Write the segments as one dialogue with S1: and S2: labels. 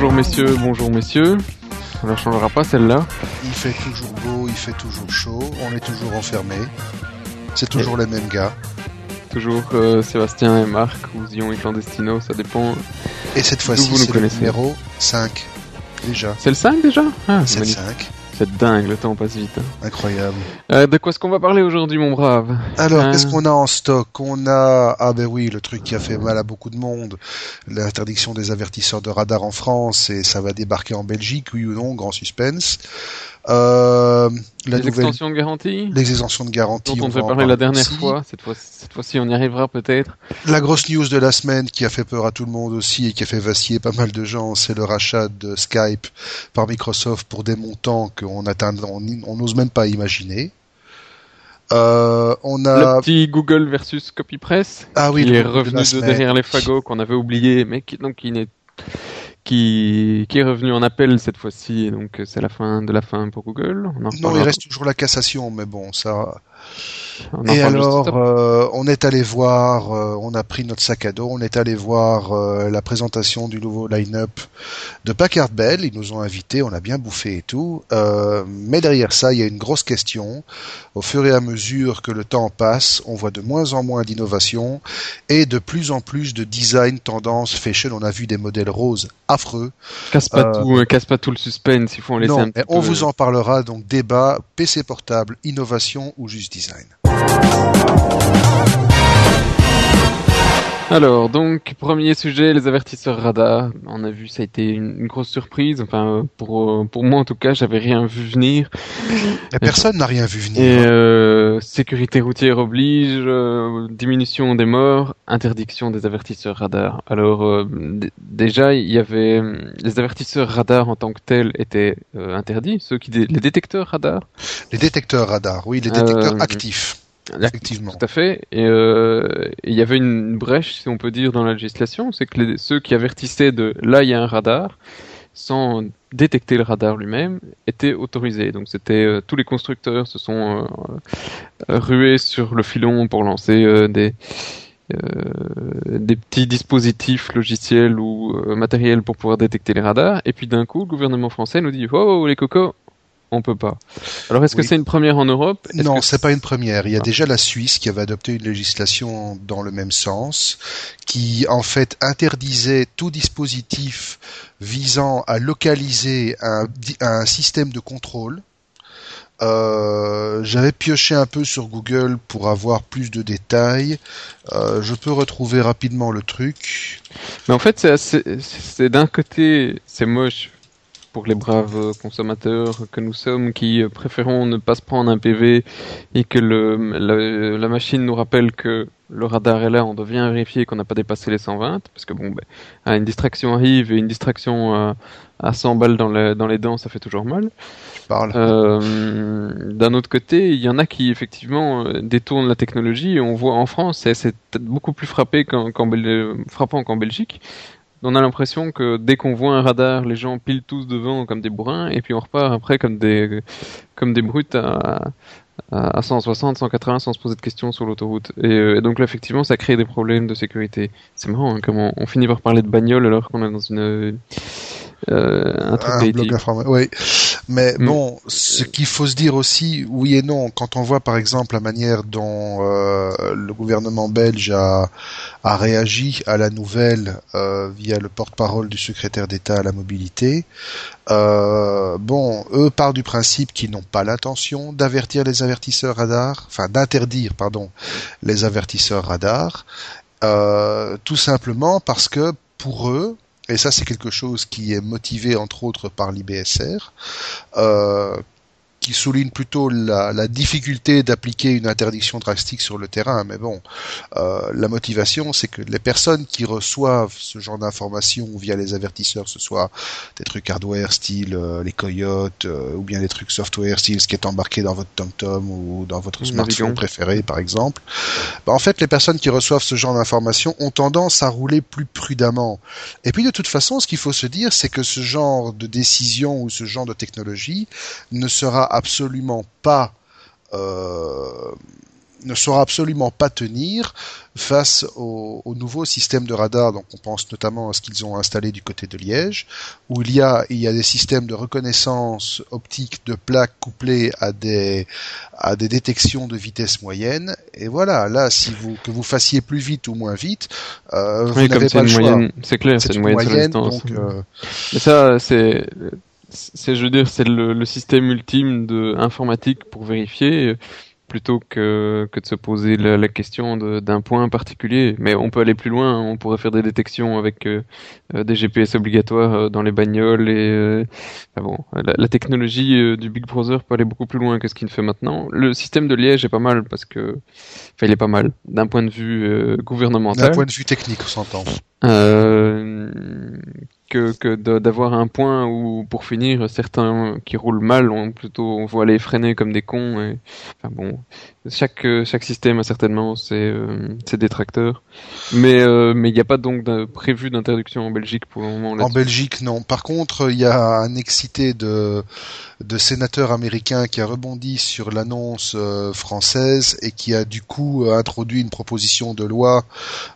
S1: Bonjour messieurs, bonjour messieurs. On ne changera pas celle-là.
S2: Il fait toujours beau, il fait toujours chaud, on est toujours enfermé. C'est toujours les mêmes gars.
S1: Toujours euh, Sébastien et Marc, ou Zion et Clandestino, ça dépend.
S2: Et cette fois-ci, c'est le numéro 5. Déjà.
S1: C'est le 5 déjà?
S2: Ah, C'est le 5.
S1: C'est dingue, le temps passe vite. Hein.
S2: Incroyable.
S1: Euh, de quoi est-ce qu'on va parler aujourd'hui, mon brave?
S2: Alors, euh, qu'est-ce qu'on a en stock? On a, ah ben oui, le truc qui a fait mal à beaucoup de monde, l'interdiction des avertisseurs de radar en France, et ça va débarquer en Belgique, oui ou non, grand suspense.
S1: Euh, les extensions de garantie
S2: Les extensions de garantie.
S1: Dont on, devait parler la dernière fois. Cette fois, cette fois-ci, on y arrivera peut-être.
S2: La grosse news de la semaine qui a fait peur à tout le monde aussi et qui a fait vaciller pas mal de gens, c'est le rachat de Skype par Microsoft pour des montants qu'on atteint, on n'ose même pas imaginer.
S1: Euh, on a le petit Google versus CopyPress
S2: ah oui,
S1: qui est revenu de, derrière les fagots qu'on avait oublié, mais qui donc qui n'est qui, qui est revenu en appel cette fois-ci, donc c'est la fin de la fin pour Google.
S2: non, il reste toujours la cassation, mais bon, ça, et alors, euh, on est allé voir, euh, on a pris notre sac à dos, on est allé voir euh, la présentation du nouveau line-up de Packard Bell. Ils nous ont invités, on a bien bouffé et tout. mais derrière ça, il y a une grosse question. Au fur et à mesure que le temps passe, on voit de moins en moins d'innovation et de plus en plus de design tendance fashion. On a vu des modèles roses affreux.
S1: Casse pas tout, casse pas tout le suspense. Il faut en laisser un petit
S2: On vous en parlera donc débat PC portable, innovation ou juste design.
S1: Alors, donc, premier sujet, les avertisseurs radar. On a vu, ça a été une, grosse surprise. Enfin, pour, pour moi, en tout cas, j'avais rien vu venir.
S2: personne n'a rien vu venir.
S1: Et euh, sécurité routière oblige, euh, diminution des morts, interdiction des avertisseurs radar. Alors, euh, déjà, il y avait les avertisseurs radar en tant que tels étaient interdits. Ceux qui, les détecteurs radar.
S2: Les détecteurs radar, oui, les détecteurs actifs. Effectivement.
S1: Tout à fait. Et euh, il y avait une brèche, si on peut dire, dans la législation, c'est que les, ceux qui avertissaient de là il y a un radar, sans détecter le radar lui-même, étaient autorisés. Donc c'était euh, tous les constructeurs se sont euh, rués sur le filon pour lancer des des petits dispositifs logiciels ou matériels pour pouvoir détecter les radars. Et puis d'un coup, le gouvernement français nous dit oh les cocos, on peut pas. Alors est-ce que c'est une première en Europe?
S2: Non, c'est pas une première. Il y a ah. déjà la Suisse qui avait adopté une législation dans le même sens, qui en fait interdisait tout dispositif visant à localiser un, un système de contrôle. Euh, J'avais pioché un peu sur Google pour avoir plus de détails. Euh, je peux retrouver rapidement le truc.
S1: Mais en fait, c'est d'un côté, c'est moche pour les braves consommateurs que nous sommes qui préférons ne pas se prendre un PV et que le, la, machine nous rappelle que le radar est là, on doit bien vérifier qu'on n'a pas dépassé les 120 parce que bon, ben, une distraction arrive et une distraction à, à 100 balles dans, dans les dents, ça fait toujours mal. Euh, D'un autre côté, il y en a qui effectivement euh, détournent la technologie. Et on voit en France, c'est beaucoup plus frappé frappant qu'en Belgique on a l'impression que dès qu'on voit un radar, les gens pilent tous devant comme des bourrins, et puis on repart après comme des, comme des brutes à, à 160, 180 sans se poser de questions sur l'autoroute. Euh, et, donc là, effectivement, ça crée des problèmes de sécurité. C'est marrant, hein, comment on, finit par parler de bagnole alors qu'on est dans une
S2: euh, un truc Oui, mais mm. bon, ce qu'il faut se dire aussi, oui et non, quand on voit par exemple la manière dont euh, le gouvernement belge a, a réagi à la nouvelle euh, via le porte-parole du secrétaire d'État à la mobilité, euh, bon, eux partent du principe qu'ils n'ont pas l'intention d'avertir les avertisseurs radars, enfin d'interdire, pardon, les avertisseurs radars, tout simplement parce que pour eux, et ça c'est quelque chose qui est motivé entre autres par l'IBSR, euh, qui souligne plutôt la, la difficulté d'appliquer une interdiction drastique sur le terrain. Mais bon, euh, la motivation, c'est que les personnes qui reçoivent ce genre d'informations via les avertisseurs, ce soit des trucs hardware style euh, les coyotes, euh, ou bien des trucs software style ce qui est embarqué dans votre TomTom ou dans votre smartphone préféré, par exemple. Bah, en fait, les personnes qui reçoivent ce genre d'informations ont tendance à rouler plus prudemment. Et puis, de toute façon, ce qu'il faut se dire, c'est que ce genre de décision ou ce genre de technologie ne sera absolument pas euh, ne saura absolument pas tenir face au, au, nouveau système de radar. Donc on pense notamment à ce qu'ils ont installé du côté de Liège, où il y a il y a des systèmes de reconnaissance optique de plaques couplées à des à des détections de vitesse moyenne. Et voilà, là si vous que vous fassiez plus vite ou moins vite, euh, vous n'avez pas le choix.
S1: C'est clair, c'est une moyenne, donc, euh... Mais ça c'est c'est je veux dire c'est le, le, système ultime de informatique pour vérifier plutôt que, que de se poser la, la question d'un point particulier. Mais on peut aller plus loin, hein. on pourrait faire des détections avec euh, euh, des GPS obligatoires euh, dans les bagnoles et bon, la, technologie du Big Brother peut aller beaucoup plus loin que ce qu'il fait maintenant. Le système de Liège est pas mal parce que, enfin, il est pas mal d'un point de vue gouvernemental.
S2: D'un point de vue technique, on s'entend.
S1: Que, que d'avoir un point où, pour finir, certains qui roulent mal, on plutôt on voit les freiner comme des cons. Et, enfin bon, chaque chaque système a certainement ses, euh, ses détracteurs, mais euh, mais il n'y a pas donc prévu d'interdiction en Belgique pour le moment.
S2: En Belgique, non. Par contre, il y a un excité de de sénateur américain qui a rebondi sur l'annonce euh, française et qui a du coup introduit une proposition de loi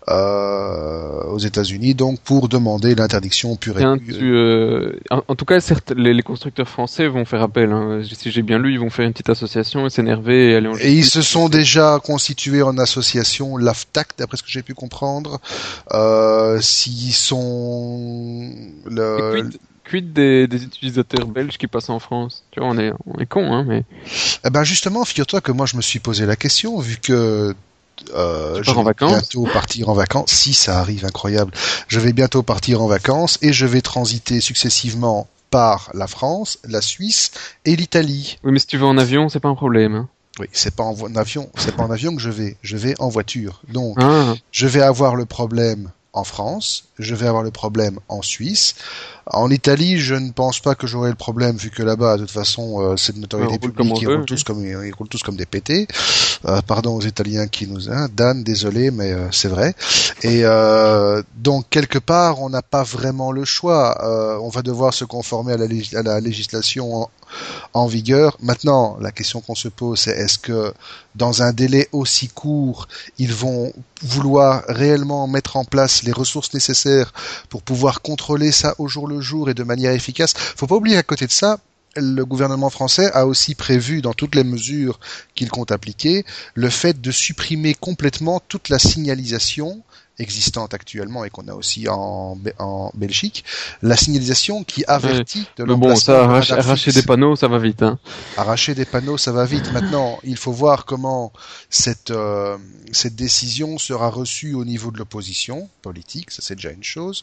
S2: aux États-Unis, donc pour demander l'interdiction
S1: euh, en, tout cas, certes, les, constructeurs français vont faire appel. Hein. Si j'ai bien lu, ils vont faire une petite association et s'énerver et aller en
S2: Et ils se sont déjà constitués en association, l'AFTAC, d'après ce que j'ai pu comprendre. Euh, S'ils sont...
S1: Le... Quid, des, des, utilisateurs belges qui passent en France? Tu vois, on est, on est con, hein, mais...
S2: Eh ben justement, figure-toi que moi, je me suis posé la question, vu que
S1: euh, je vais
S2: bientôt partir en vacances. Si ça arrive, incroyable. Je vais bientôt partir en vacances et je vais transiter successivement par la France, la Suisse et l'Italie.
S1: Oui, mais si tu vas en avion, c'est pas un problème. Hein.
S2: Oui, c'est pas en avion, c'est pas en avion que je vais. Je vais en voiture. Donc, ah. je vais avoir le problème en France, je vais avoir le problème en Suisse. En Italie, je ne pense pas que j'aurai le problème vu que là-bas, de toute façon, euh, c'est de notoriété publique, ils roulent, tous comme, ils roulent tous comme des pétés. Euh, pardon aux Italiens qui nous... Hein, Dan, désolé, mais euh, c'est vrai. Et euh, donc, quelque part, on n'a pas vraiment le choix. Euh, on va devoir se conformer à la, à la législation en, vigueur. Maintenant, la question qu'on se pose, c'est est-ce que dans un délai aussi court, ils vont vouloir réellement mettre en place les ressources nécessaires pour pouvoir contrôler ça au jour le jour et de manière efficace? Faut pas oublier à côté de ça, le gouvernement français a aussi prévu dans toutes les mesures qu'il compte appliquer le fait de supprimer complètement toute la signalisation existante actuellement et qu'on a aussi en, en Belgique, la signalisation qui avertit
S1: de l'emplacement. Bon, ça, arracher, des panneaux, ça va vite. Hein.
S2: Arracher des panneaux, ça va vite. Maintenant, il faut voir comment cette euh, cette décision sera reçue au niveau de l'opposition politique. Ça, c'est déjà une chose.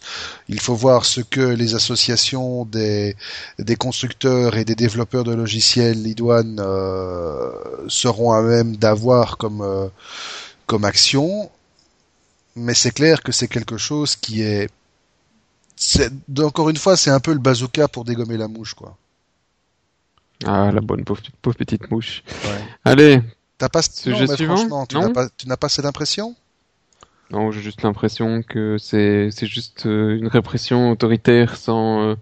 S2: Il faut voir ce que les associations des des constructeurs et des développeurs de logiciels idoines euh, seront à même d'avoir comme euh, comme action mais c'est clair que c'est quelque chose qui est, encore une fois, c'est un peu le bazooka pour dégommer la mouche, quoi.
S1: Ah, la bonne pauvre, petite mouche. Allez.
S2: T'as pas, sujet suivant tu n'as pas, cette impression?
S1: Non, j'ai juste l'impression que c'est juste euh, une répression autoritaire sans euh,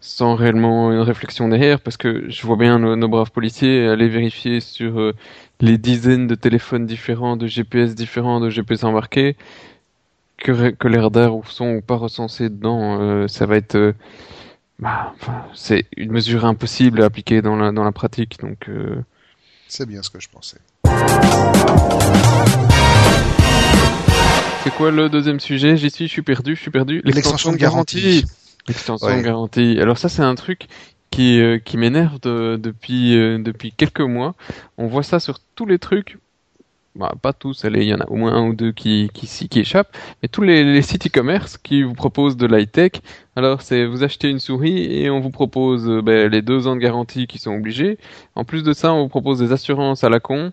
S1: sans réellement une réflexion derrière parce que je vois bien nos, braves policiers aller vérifier sur euh, les dizaines de téléphones différents, de GPS différents, de GPS embarqués que, que les radars sont pas recensés dedans, euh, ça va être, euh, bah, c'est une mesure impossible à appliquer dans la dans la pratique, donc. Euh,
S2: c'est bien ce que je pensais.
S1: C'est quoi le deuxième sujet? J'y suis, je suis perdu, je suis perdu.
S2: L'extension de garantie.
S1: L'extension de garantie. Alors ça, c'est un truc qui qui m'énerve depuis depuis quelques mois. On voit ça sur tous les trucs bah, pas tous, il y en a au moins un ou deux qui, qui, qui échappent, mais tous les, les sites e-commerce qui vous proposent de l'high-tech, alors c'est vous achetez une souris et on vous propose euh, ben, les deux ans de garantie qui sont obligés. En plus de ça, on vous propose des assurances à la con.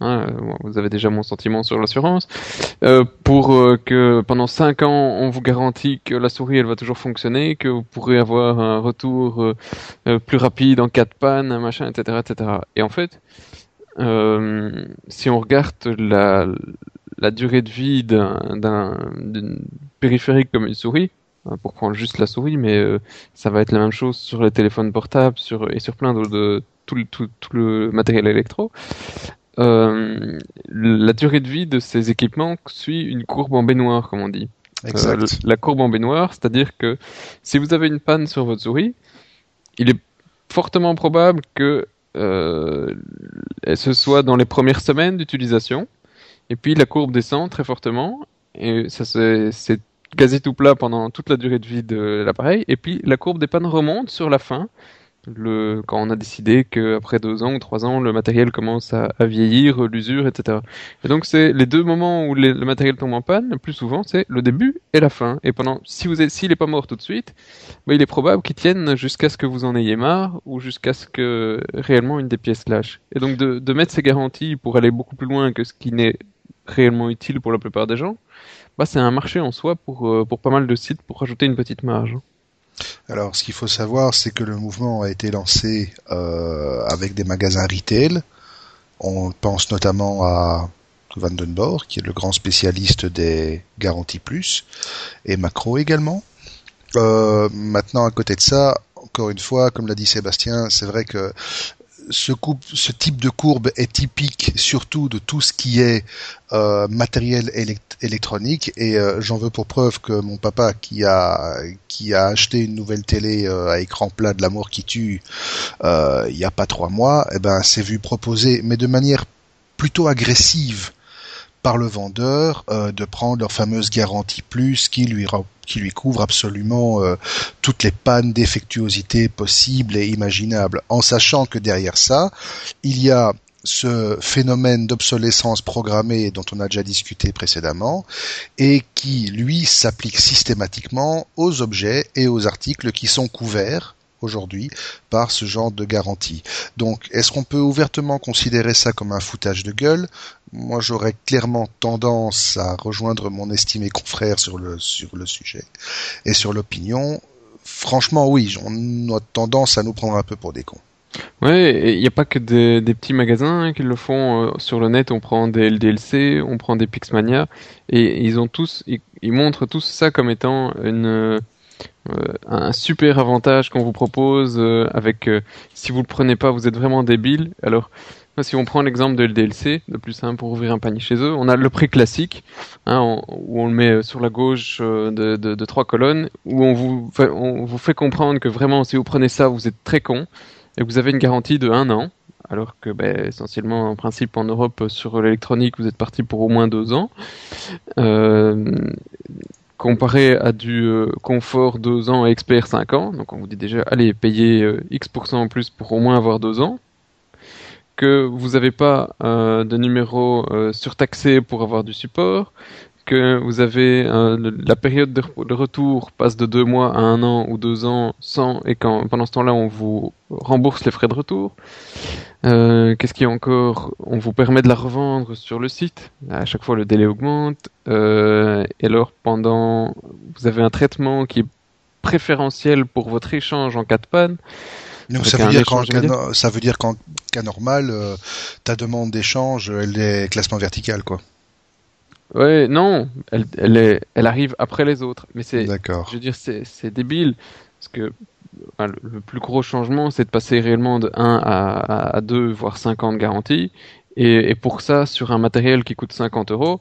S1: Hein, euh, vous avez déjà mon sentiment sur l'assurance. Euh, pour euh, que pendant cinq ans, on vous garantit que la souris elle va toujours fonctionner, que vous pourrez avoir un retour plus rapide en cas de panne, machin, etc., etc. Et en fait, euh, si on regarde la, la durée de vie d'un périphérique comme une souris, hein, pour prendre juste la souris, mais euh, ça va être la même chose sur les téléphones portables sur, et sur plein de, de tout, tout, tout, le matériel électro. la durée de vie de ces équipements suit une courbe en baignoire, comme on dit.
S2: Exact.
S1: la courbe en baignoire, c'est-à-dire que si vous avez une panne sur votre souris, il est fortement probable que euh, ce soit dans les premières semaines d'utilisation, et puis la courbe descend très fortement, et ça c'est quasi tout plat pendant toute la durée de vie de l'appareil, et puis la courbe des pannes remonte sur la fin, le, quand on a décidé qu'après deux ans ou trois ans, le matériel commence à, vieillir, l'usure, etc. Et donc c'est les deux moments où le matériel tombe en panne, le plus souvent, c'est le début et la fin. Et pendant, si vous s'il n'est pas mort tout de suite, bah, il est probable qu'il tienne jusqu'à ce que vous en ayez marre ou jusqu'à ce que réellement une des pièces lâche. Et donc de, de mettre ces garanties pour aller beaucoup plus loin que ce qui n'est réellement utile pour la plupart des gens, bah, c'est un marché en soi pour, euh, pour pas mal de sites pour rajouter une petite marge.
S2: Alors, ce qu'il faut savoir, c'est que le mouvement a été lancé euh, avec des magasins retail. On pense notamment à Vandenborg, qui est le grand spécialiste des garanties plus, et Macro également. Euh, maintenant, à côté de ça, encore une fois, comme l'a dit Sébastien, c'est vrai que ce, type de courbe est typique surtout de tout ce qui est euh, matériel électronique. Et euh, j'en veux pour preuve que mon papa qui a qui a acheté une nouvelle télé euh, à écran plat de l'amour qui tue il y a pas trois mois, eh ben s'est vu proposer mais de manière plutôt agressive par le vendeur euh, de prendre leur fameuse garantie plus qui lui couvre absolument euh, toutes les pannes défectuosité possibles et imaginables, en sachant que derrière ça, il y a ce phénomène d'obsolescence programmée dont on a déjà discuté précédemment et qui, lui, s'applique systématiquement aux objets et aux articles qui sont couverts aujourd'hui par ce genre de garantie. Donc, est-ce qu'on peut ouvertement considérer ça comme un foutage de gueule? Moi, j'aurais clairement tendance à rejoindre mon estimé confrère sur le sur le sujet et sur l'opinion. Franchement, oui, on a tendance à nous prendre un peu pour des cons.
S1: Ouais, il n'y a pas que des, petits magasins qui le font euh, sur le net. On prend des LDLC, on prend des Pixmania, et ils ont tous, ils montrent tous ça comme étant une un super avantage qu'on vous propose euh, avec euh, si vous le prenez pas vous êtes vraiment débile alors si on prend l'exemple de LDLC, le plus simple pour ouvrir un panier chez eux, on a le prix classique, hein, où on le met sur la gauche de, trois colonnes, où on vous, fait, comprendre que vraiment, si vous prenez ça, vous êtes très con, et vous avez une garantie de un an, alors que ben, essentiellement, en principe, en Europe, sur l'électronique, vous êtes parti pour au moins deux ans. Euh, comparé à du euh, confort 2 ans et expert 5 ans, donc on vous dit déjà, allez, payez euh, X% en plus pour au moins avoir 2 ans, que vous n'avez pas euh, de numéro surtaxé pour avoir du support, que vous avez la période de, retour passe de 2 mois à 1 an ou 2 ans sans, et quand pendant ce temps-là on vous rembourse les frais de retour. Euh, qu'est-ce qu'il y a encore On vous permet de la revendre sur le site. À chaque fois, le délai augmente. Euh, et alors, pendant, vous avez un traitement qui est préférentiel pour votre échange en cas de panne.
S2: Donc ça veut, dire ça veut dire qu'en cas normal, euh, ta demande d'échange, elle est classement vertical, quoi.
S1: Ouais, non, elle, elle, est, elle arrive après les autres. Mais c'est, je veux dire, c'est débile parce que le, plus gros changement, c'est de passer réellement de 1 à, à 2, voire 50 de garantie. Et, pour ça, sur un matériel qui coûte 50 euros,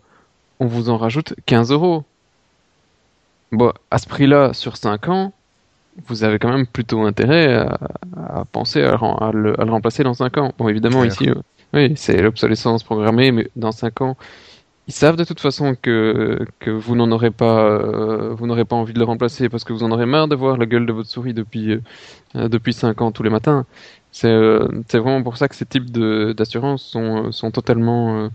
S1: on vous en rajoute 15 euros. Bon, à ce prix-là, sur 5 ans, vous avez quand même plutôt intérêt à, penser à le, remplacer dans 5 ans. Bon, évidemment, ici, euh, oui, c'est l'obsolescence programmée, mais dans 5 ans, ils savent de toute façon que, que vous n'en aurez pas, euh, vous n'aurez pas envie de le remplacer parce que vous en aurez marre de voir la gueule de votre souris depuis euh, depuis cinq ans tous les matins. C'est euh, vraiment pour ça que ces types de d'assurance sont sont totalement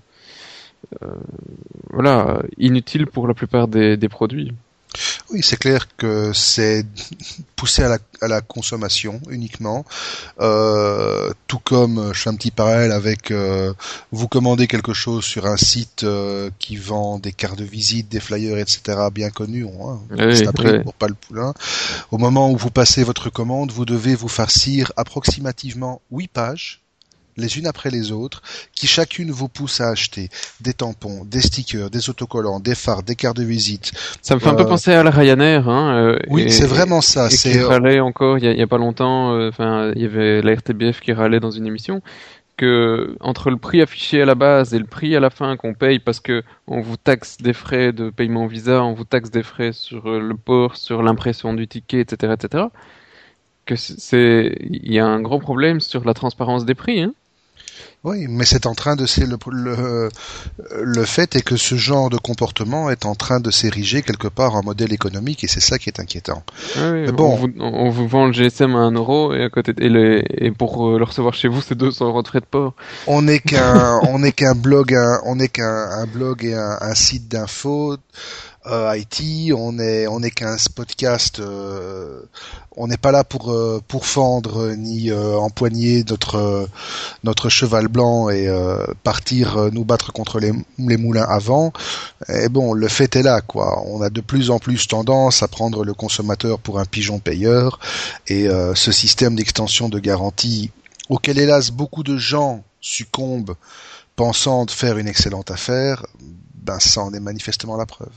S1: voilà inutiles pour la plupart des, des produits.
S2: Oui, c'est clair que c'est poussé à la, à la, consommation uniquement. Euh, tout comme je fais un petit parallèle avec euh, vous commandez quelque chose sur un site euh, qui vend des cartes de visite, des flyers, etc. bien connus, hein, c'est après pour pas le poulain. Au moment où vous passez votre commande, vous devez vous farcir approximativement 8 pages les unes après les autres, qui chacune vous pousse à acheter des tampons, des stickers, des autocollants, des phares, des cartes de visite.
S1: Ça me fait un peu euh, penser à la Ryanair. Hein,
S2: euh, oui, c'est vraiment ça.
S1: C'est râlait encore il y, a, pas longtemps. Euh, enfin, il y avait la RTBF qui râlait dans une émission que entre le prix affiché à la base et le prix à la fin qu'on paye parce que on vous taxe des frais de paiement Visa, on vous taxe des frais sur le port, sur l'impression du ticket, etc., etc. Que c'est, il y a un gros problème sur la transparence des prix. Hein.
S2: Oui, mais c'est en train de le, le, le fait est que ce genre de comportement est en train de s'ériger quelque part en modèle économique et c'est ça qui est inquiétant.
S1: Ah bon, on vous, vend le GSM à 1 euro et à côté et, et pour euh, le recevoir chez vous c'est 200 euros de frais de port.
S2: On n'est qu'un on n'est qu'un blog on n'est qu'un blog et un, un site d'info euh, IT, on est on est qu'un podcast, euh, on n'est pas là pour euh, pour fendre ni empoigner notre notre cheval blanc et partir nous battre contre les, les moulins avant. Et bon, le fait est là quoi. On a de plus en plus tendance à prendre le consommateur pour un pigeon payeur et ce système d'extension de garantie auquel hélas beaucoup de gens succombent pensant de faire une excellente affaire, ben ça en est manifestement la preuve.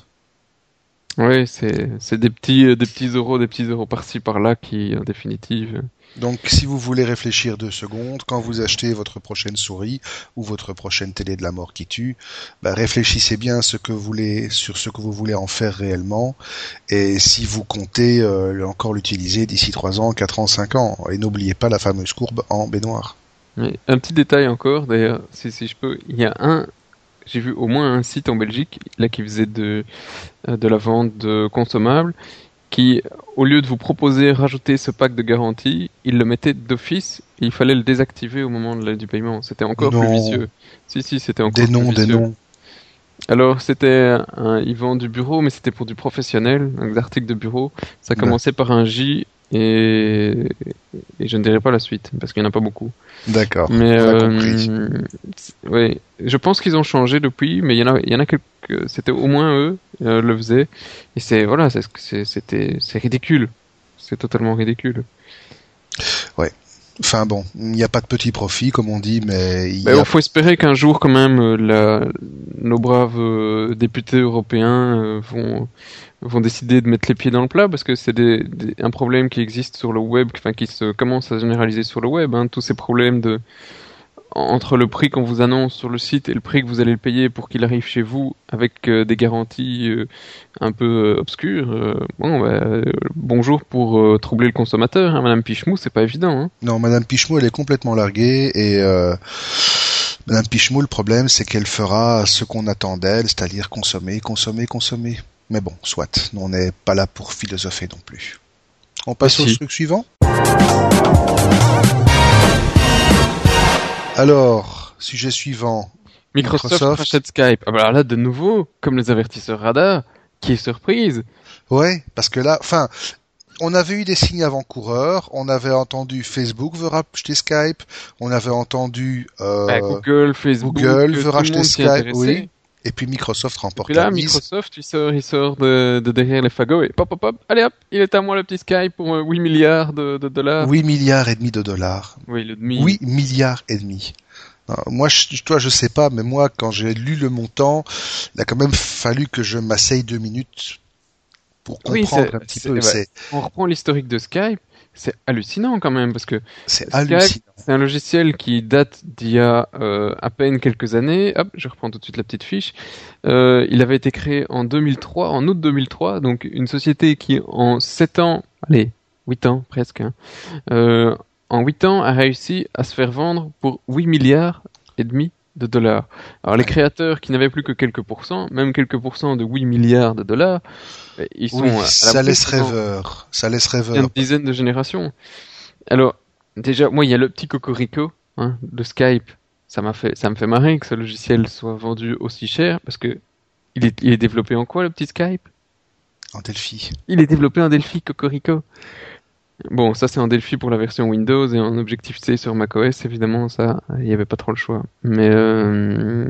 S1: Oui, c'est des petits euh, des petits euros, des petits euros par-ci par-là qui, en définitive.
S2: Donc, si vous voulez réfléchir deux secondes, quand vous achetez votre prochaine souris ou votre prochaine télé de la mort qui tue, bah, réfléchissez bien ce que vous voulez, sur ce que vous voulez en faire réellement, et si vous comptez euh, encore l'utiliser d'ici trois ans, quatre ans, cinq ans, et n'oubliez pas la fameuse courbe en baignoire.
S1: Oui, un petit détail encore, d'ailleurs, si, si je peux, il y a un j'ai vu au moins un site en Belgique là qui faisait de euh, de la vente de consommables qui au lieu de vous proposer rajouter ce pack de garantie, il le mettait d'office et il fallait le désactiver au moment du paiement. C'était encore plus vicieux. Si si, c'était encore
S2: des noms, Des noms.
S1: Alors c'était un ils vendent du bureau mais c'était pour du professionnel, un article de bureau. Ça commençait par un J et, et je ne dirai pas la suite parce qu'il n'y en a pas beaucoup.
S2: D'accord.
S1: Mais euh, je pense qu'ils ont changé depuis, mais il y en a, il y en a quelques. C'était au moins eux euh, le faisaient et c'est voilà, c'était c'est ridicule, c'est totalement ridicule.
S2: Enfin bon, il n'y a pas de petit profit comme on dit, mais il
S1: ben, faut espérer qu'un jour quand même euh, la, nos braves euh, députés européens euh, vont vont décider de mettre les pieds dans le plat parce que c'est des, un problème qui existe sur le web, enfin qui se commence à généraliser sur le web. Hein, tous ces problèmes de entre le prix qu'on vous annonce sur le site et le prix que vous allez le payer pour qu'il arrive chez vous avec euh, des garanties euh, un peu euh, obscures. bon, bah, bonjour pour troubler le consommateur, hein, Madame Pichemou, c'est pas évident. Hein.
S2: Non, Madame Pichemou, elle est complètement larguée et Madame Pichemou, le problème, c'est qu'elle fera ce qu'on attend d'elle, c'est-à-dire consommer, consommer, consommer. Mais bon, soit, on n'est pas là pour philosopher non plus. On passe au truc suivant Alors, sujet suivant.
S1: Microsoft, rachète Skype. Ah bah alors là, de nouveau, comme les avertisseurs radar, qui est surprise.
S2: Ouais, parce que là, enfin, on avait eu des signes avant-coureurs. On avait entendu Facebook veut racheter Skype. On avait entendu
S1: euh, bah, Google, Facebook,
S2: Google veut racheter Skype. Oui. Et puis Microsoft remporte et
S1: puis là, Microsoft, il sort, il sort de, de, derrière les fagots et pop, pop, pop, allez hop, il est à moi le petit Skype pour 8 milliards de, de, dollars.
S2: 8 milliards et demi de dollars.
S1: Oui, le demi.
S2: 8 milliards et demi. moi, je, toi, je sais pas, mais moi, quand j'ai lu le montant, il a quand même fallu que je m'asseye deux minutes pour comprendre un petit peu.
S1: On reprend l'historique de Skype c'est hallucinant quand même parce que
S2: c'est
S1: un logiciel qui date d'il y a euh, à peine quelques années. Hop, je reprends tout de suite la petite fiche. Euh, il avait été créé en 2003, en août 2003, donc une société qui en 7 ans, allez, 8 ans presque, hein, euh, en 8 ans a réussi à se faire vendre pour 8 milliards et demi de dollars. Alors les créateurs qui n'avaient plus que quelques pourcents, même quelques pourcents de 8 milliards de dollars, eh, ils sont à
S2: ça laisse rêveur, ça laisse rêveur.
S1: Une dizaine de générations. Alors déjà, moi il y a le petit cocorico hein, de Skype. Ça m'a fait, ça me fait marrer que ce logiciel soit vendu aussi cher parce que il est, il est développé en quoi le petit Skype?
S2: En Delphi.
S1: Il est développé en Delphi, cocorico. Bon, ça c'est en Delphi pour la version Windows et en Objective-C sur macOS, évidemment, ça, il n'y avait pas trop le choix. Mais, euh,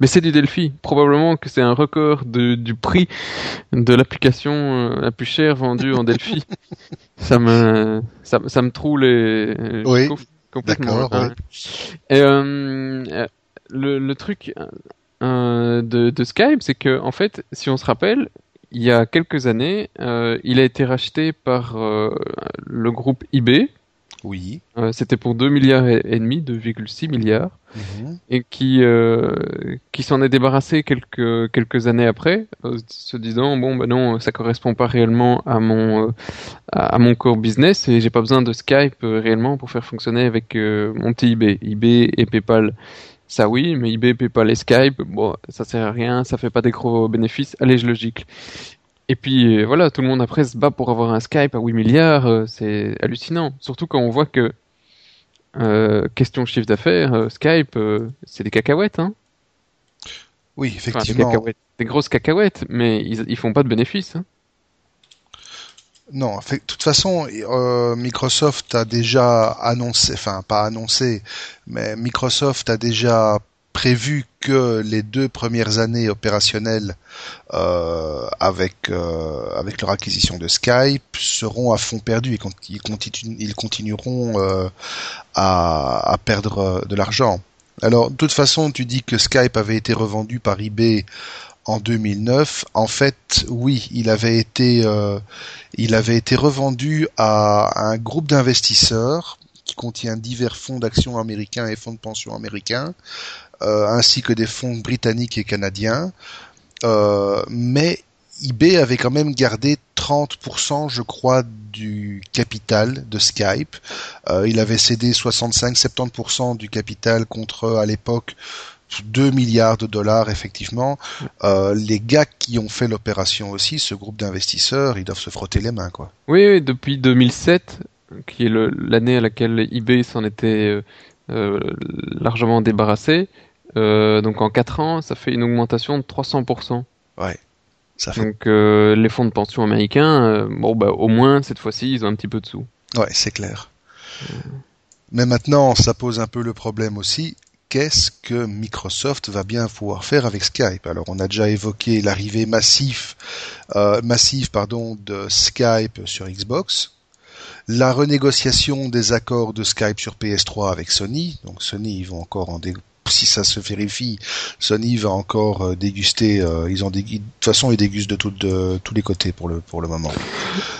S1: mais c'est du Delphi. Probablement que c'est un record de, du prix de l'application euh, la plus chère vendue en Delphi. ça me, ça, ça me trouve les,
S2: oui,
S1: complètement. Et euh, le, le truc de, de Skype, c'est que en fait, si on se rappelle, il y a quelques années, euh, il a été racheté par euh, le groupe eBay.
S2: Oui.
S1: Euh, c'était pour 2 milliards et, demi, 2,6 milliards, mhm. et qui qui s'en est débarrassé quelques quelques années après, se disant bon ben non, ça correspond pas réellement à mon à, mon core business et j'ai pas besoin de Skype réellement pour faire fonctionner avec mon petit eBay, eBay et PayPal. Ça oui, mais eBay, PayPal et Skype, bon, ça sert à rien, ça fait pas des gros bénéfices. Allez, je logique. Et puis euh, voilà, tout le monde après se bat pour avoir un Skype à 8 milliards, euh, c'est hallucinant. Surtout quand on voit que, euh, question chiffre d'affaires, Skype, c'est des cacahuètes. Hein
S2: oui, effectivement.
S1: des, grosses cacahuètes, mais ils, ils font pas de bénéfices. Hein
S2: non, de toute façon, Microsoft a déjà annoncé, enfin pas annoncé, mais Microsoft a déjà prévu que les deux premières années opérationnelles euh, avec euh, avec leur acquisition de Skype seront à fond perdu et ils, continueront euh, à, à, perdre de l'argent. Alors, de toute façon, tu dis que Skype avait été revendu par eBay en 2009. En fait, oui, il avait été il avait été revendu à un groupe d'investisseurs qui contient divers fonds d'action américains et fonds de pension américains, euh, ainsi que des fonds britanniques et canadiens. Euh, mais eBay avait quand même gardé 30%, je crois, du capital de Skype. Euh, il avait cédé 65-70% du capital contre, à l'époque, 2 milliards de dollars, effectivement. les gars qui ont fait l'opération aussi, ce groupe d'investisseurs, ils doivent se frotter les mains, quoi.
S1: Oui, depuis 2007, qui est l'année à laquelle eBay s'en était largement débarrassé, euh, donc en 4 ans, ça fait une augmentation de 300%.
S2: Ouais.
S1: Ça fait... Donc euh, les fonds de pension américains, euh, bon bah au moins cette fois-ci ils ont un petit peu de sous.
S2: Ouais, c'est clair. Mais maintenant, ça pose un peu le problème aussi. Qu'est-ce que Microsoft va bien pouvoir faire avec Skype Alors, on a déjà évoqué l'arrivée massive, massive pardon, de Skype sur Xbox, la renégociation des accords de Skype sur PS3 avec Sony. Donc, Sony, ils vont encore en, dé si ça se vérifie, Sony va encore euh, déguster. Euh, ils ont de toute façon, ils dégustent de, de, tous les côtés pour le pour le moment.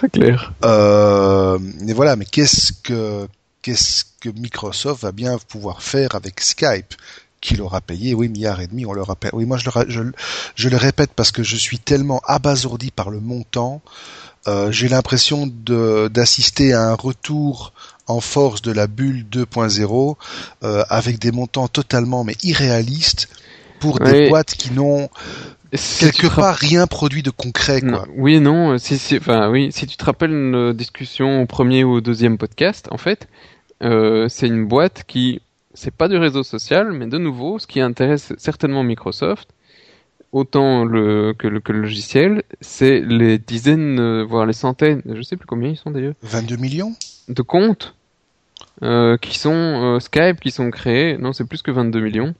S1: C'est clair.
S2: Euh, et voilà, mais qu'est-ce que qu'est-ce que Microsoft va bien pouvoir faire avec Skype qui l'aura payé, oui, milliard et demi, on le rappelle. Oui, moi je le, je, je le répète parce que je suis tellement abasourdi par le montant. Euh, j'ai l'impression d'assister à un retour en force de la bulle 2.0 euh, avec des montants totalement mais irréalistes pour des boîtes qui n'ont quelque part rien produit de concret quoi.
S1: oui non si, si, enfin oui si tu te rappelles une discussion au premier ou au deuxième podcast en fait euh, c'est une boîte qui c'est pas du réseau social mais de nouveau ce qui intéresse certainement Microsoft autant le, que, le, que le logiciel, c'est les dizaines, euh, voire les centaines, je sais plus combien ils sont d'ailleurs.
S2: 22 millions?
S1: De comptes euh, qui sont euh, Skype, qui sont créés. Non, c'est plus que 22 millions.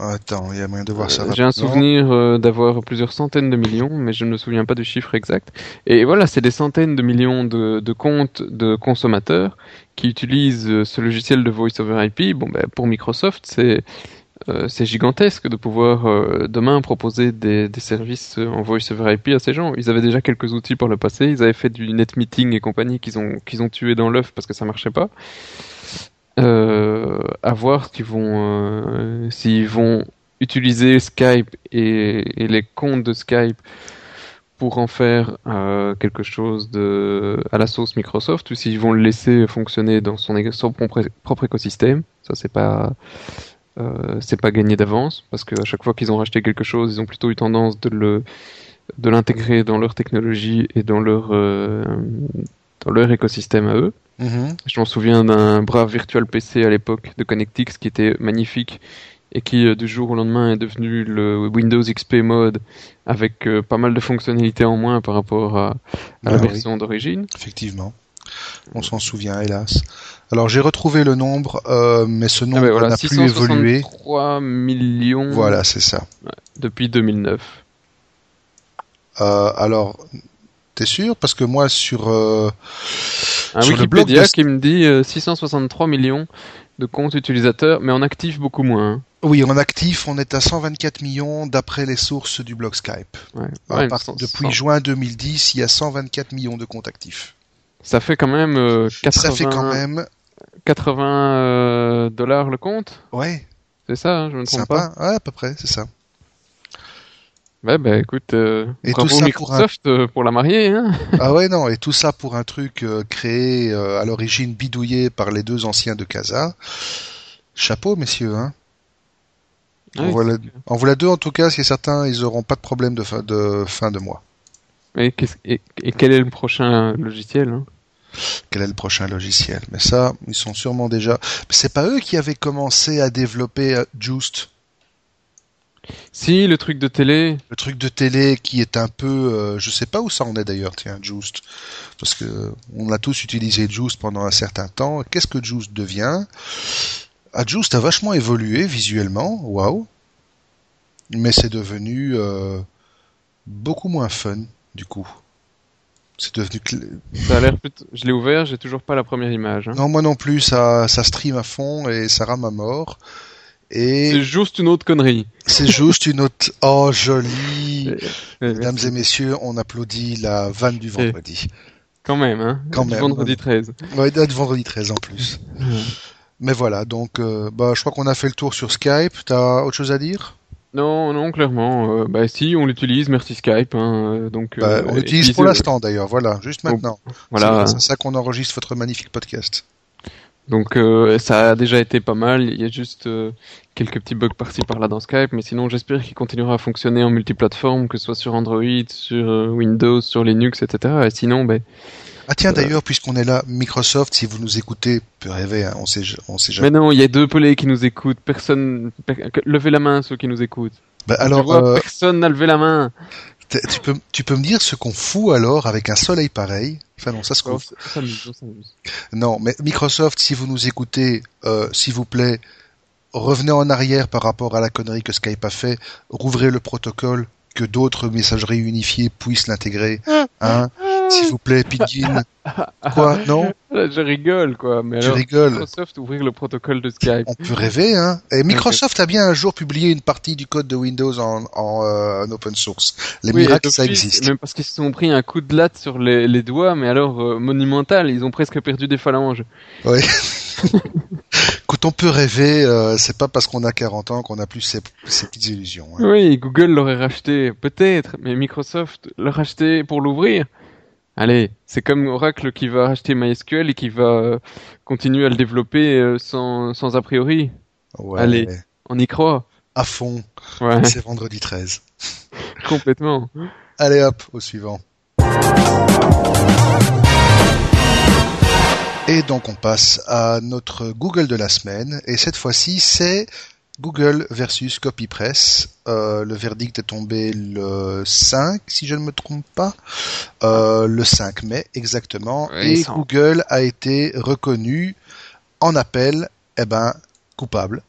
S2: Attends, il y a moyen de voir ça.
S1: J'ai un souvenir d'avoir plusieurs centaines de millions, mais je ne me souviens pas du chiffre exact. Et voilà, c'est des centaines de millions de, de comptes de consommateurs qui utilisent ce logiciel de Voice over IP. Bon, ben, pour Microsoft, c'est euh, gigantesque de pouvoir euh, demain proposer des, des, services en voice over IP à ces gens. Ils avaient déjà quelques outils pour le passé. Ils avaient fait du net meeting et compagnie qu'ils ont qu'ils ont tué dans l'œuf parce que ça marchait pas. Euh, à voir vont euh, s'ils vont utiliser Skype et, les comptes de Skype pour en faire quelque chose de à la sauce Microsoft ou s'ils vont le laisser fonctionner dans son, son propre écosystème. Ça c'est pas euh, c'est pas gagné d'avance parce qu'à chaque fois qu'ils ont racheté quelque chose, ils ont plutôt eu tendance de le de l'intégrer dans leur technologie et dans leur euh, dans leur écosystème à eux. Mm-hmm. Je m'en souviens d'un brave virtual PC à l'époque de ConnectX qui était magnifique et qui euh, du jour au lendemain est devenu le Windows XP mode avec pas mal de fonctionnalités en moins par rapport à, la ah version d'origine.
S2: Effectivement. On s'en souvient, hélas. Alors j'ai retrouvé le nombre, euh, mais ce nombre ah ben n'a plus évolué.
S1: 3 millions.
S2: Voilà, c'est ça.
S1: depuis 2009.
S2: Euh, alors, t'es sûr? Parce que moi sur, euh,
S1: un sur Wikipédia qui me dit 663 millions de comptes utilisateurs, mais en actif beaucoup moins. Hein.
S2: Oui, en actif, on est à 124 millions d'après les sources du blog Skype. depuis juin 2010, il y a 124 millions de comptes actifs.
S1: Ça fait quand même 80...
S2: Ça fait quand même
S1: 80 dollars le compte?
S2: Ouais.
S1: C'est ça, hein, je me trompe pas?
S2: Ouais, à peu près, c'est ça.
S1: Ouais, bah écoute, euh, et tout ça Microsoft pour, euh, pour la marier. Hein
S2: ah ouais, non, et tout ça pour un truc euh, créé euh, à l'origine bidouillé par les deux anciens de Casa. Chapeau, messieurs. Hein. en, voilà, en voilà deux en tout cas, ce qui est certain, ils auront pas de problème de fin de, fin de mois.
S1: Et, et, et quel est le prochain logiciel hein?
S2: Quel est le prochain logiciel? Mais ça, ils sont sûrement déjà. C'est pas eux qui avaient commencé à développer Just
S1: si, le truc de télé.
S2: Le truc de télé qui est un peu, euh, je sais pas où ça en est d'ailleurs, tiens, Just, parce que on a tous utilisé Just pendant un certain temps. Qu'est-ce que Just devient? Ah, Just a vachement évolué visuellement, waouh, mais c'est devenu euh, beaucoup moins fun du coup. C'est devenu.
S1: Ça a l'air Je l'ai ouvert, j'ai toujours pas la première image. Hein.
S2: Non, moi non plus. Ça, ça stream à fond et ça rame à mort.
S1: C'est juste une autre connerie.
S2: C'est juste une autre. Oh, joli. Mesdames et messieurs, on applaudit la vanne du vendredi.
S1: Quand même, hein.
S2: Quand du même.
S1: Vendredi 13.
S2: Ouais, du vendredi 13 en plus. Mais voilà, donc, euh, bah, je crois qu'on a fait le tour sur Skype. T'as autre chose à dire?
S1: Non, non, clairement. Euh, bah si, on l'utilise, merci Skype. Hein, euh, donc,
S2: bah, on l'utilise pour l'instant d'ailleurs, voilà, juste maintenant. voilà. C'est ça qu'on enregistre votre magnifique podcast.
S1: Donc euh, ça a déjà été pas mal. Il y a juste euh, quelques petits bugs par-ci par-là dans Skype, mais sinon j'espère qu'il continuera à fonctionner en multiplateforme, que ce soit sur Android, sur euh, Windows, sur Linux, etc. Et sinon, ben.
S2: Ah tiens d'ailleurs, puisqu'on est là, Microsoft, si vous nous écoutez, peut rêver, hein, on sait, on sait
S1: jamais. Mais non, il y a deux pelés qui nous écoutent. Personne, levez la main ceux qui nous écoutent.
S2: Bah, alors,
S1: personne n'a levé la main.
S2: Tu peux, tu peux me dire ce qu'on fout alors avec un soleil pareil? Enfin non, ça se trouve. non, mais Microsoft, si vous nous écoutez, euh, s'il vous plaît, revenez en arrière par rapport à la connerie que Skype a fait, rouvrez le protocole, que d'autres messageries unifiées puissent l'intégrer. Hein? S'il vous plaît, Pidgin. Quoi Non
S1: Je rigole, quoi. Mais
S2: alors, rigole.
S1: Microsoft ouvrir le protocole de Skype.
S2: On peut rêver, hein. Et Microsoft a bien un jour publié une partie du code de Windows en, en, euh, open source. Les miracles, ça existe.
S1: Même parce qu'ils se sont pris un coup de latte sur les, les doigts, mais alors euh, monumental. Ils ont presque perdu des phalanges.
S2: Oui. Écoute, on peut rêver, euh, c'est pas parce qu'on a 40 ans qu'on a plus ces, ces petites illusions.
S1: Hein. Oui, Google l'aurait racheté, peut-être, mais Microsoft l'a racheté pour l'ouvrir. Allez, c'est comme Oracle qui va acheter MySQL et qui va euh, continuer à le développer euh, sans, sans a priori. Allez, on y croit.
S2: À fond. C'est vendredi 13.
S1: Complètement.
S2: Allez hop, au suivant. Et donc on passe à notre Google de la semaine. Et cette fois-ci, c'est Google versus CopyPress. Euh, le verdict est tombé le 5, si je ne me trompe pas. Euh, le 5 mai, exactement. et Google a été reconnu en appel, eh ben, coupable.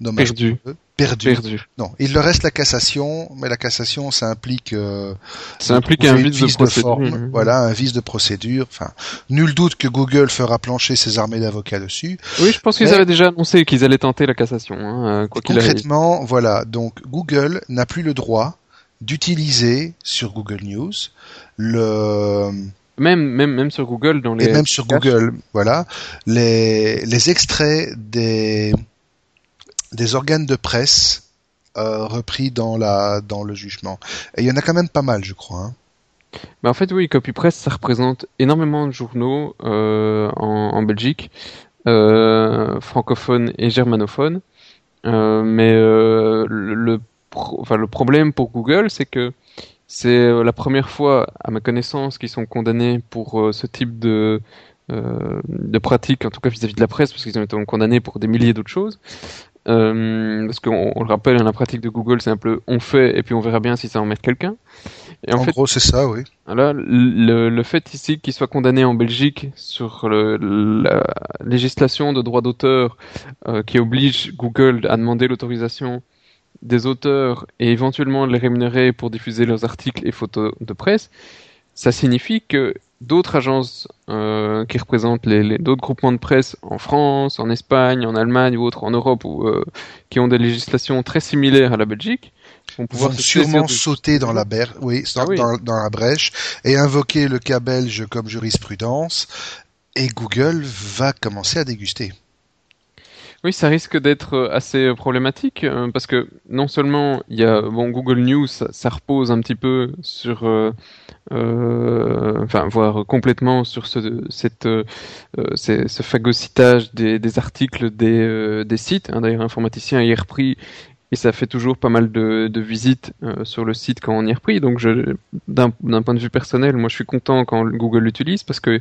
S1: Dommage Perdu
S2: perdu. Non, il leur reste la cassation, mais la cassation, ça implique. Euh,
S1: ça implique un vice, de, forme,
S2: voilà, un vice de procédure. Enfin, nul doute que Google fera plancher ses armées d'avocats dessus.
S1: Oui, je pense qu'ils avaient déjà annoncé qu'ils allaient tenter la cassation. Hein, euh, quoi
S2: concrètement, voilà. Donc, Google n'a plus le droit d'utiliser sur Google News le
S1: même même même sur Google dans les
S2: et même sur Google voilà les les extraits des des organes de presse euh, repris dans la dans le jugement. Et il y en a quand même pas mal, je crois. Hein.
S1: en fait, oui, Copy Press, ça représente énormément de journaux euh, en, Belgique, euh, francophones et germanophones. Euh, mais euh, le, enfin, le problème pour Google, c'est que c'est la première fois, à ma connaissance, qu'ils sont condamnés pour ce type de de pratique, en tout cas vis-à-vis -vis de la presse, parce qu'ils ont été condamnés pour des milliers d'autres choses. Euh, parce qu'on le rappelle, la pratique de Google, c'est un peu on fait et puis on verra bien si ça emmerde quelqu'un.
S2: Et en, gros, c'est ça, oui.
S1: Voilà, le, le fait ici qu'il soit condamné en Belgique sur le, la législation de droit d'auteur euh, qui oblige Google à demander l'autorisation des auteurs et éventuellement les rémunérer pour diffuser leurs articles et photos de presse, ça signifie que d'autres agences euh, qui représentent les, d'autres groupements de presse en France, en Espagne, en Allemagne ou autres en Europe ou euh, qui ont des législations très similaires à la Belgique
S2: vont pouvoir sûrement sauter dans la, oui, ah dans, dans, la brèche et invoquer le cas belge comme jurisprudence Et Google va commencer à déguster.
S1: Oui, ça risque d'être euh, assez problématique euh, parce que non seulement il y a bon Google News, ça, repose un petit peu sur, euh, enfin voire complètement sur ce cette ce phagocytage des, articles des, des sites. Hein. D'ailleurs, informaticien a repris et ça fait toujours pas mal de, visites euh, sur le site quand on y est repris. Donc, d'un point de vue personnel, moi, je suis content quand Google l'utilise parce que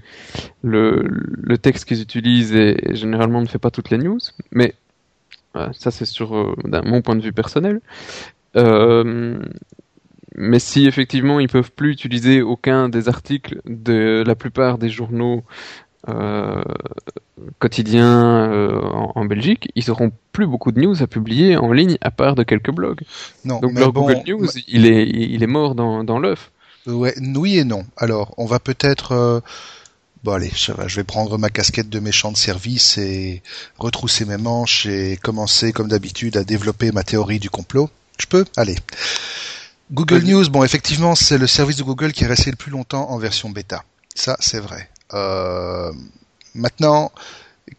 S1: le, le texte qu'ils utilisent est, généralement ne fait pas toutes les news. Mais euh, ça, c'est sur euh, mon point de vue personnel. Mais si effectivement ils peuvent plus utiliser aucun des articles de la plupart des journaux euh, quotidien euh, en, Belgique, ils n'auront plus beaucoup de news à publier en ligne à part de quelques blogs.
S2: Non,
S1: Donc leur Google News, il est il est mort dans, dans l'œuf.
S2: Ouais, oui et non. Alors, on va peut-être euh, Bon allez, je vais prendre ma casquette de méchant de service et retrousser mes manches et commencer comme d'habitude à développer ma théorie du complot. Je peux? Allez. Google News, bon effectivement c'est le service de Google qui est resté le plus longtemps en version bêta. Ça c'est vrai. Euh, maintenant,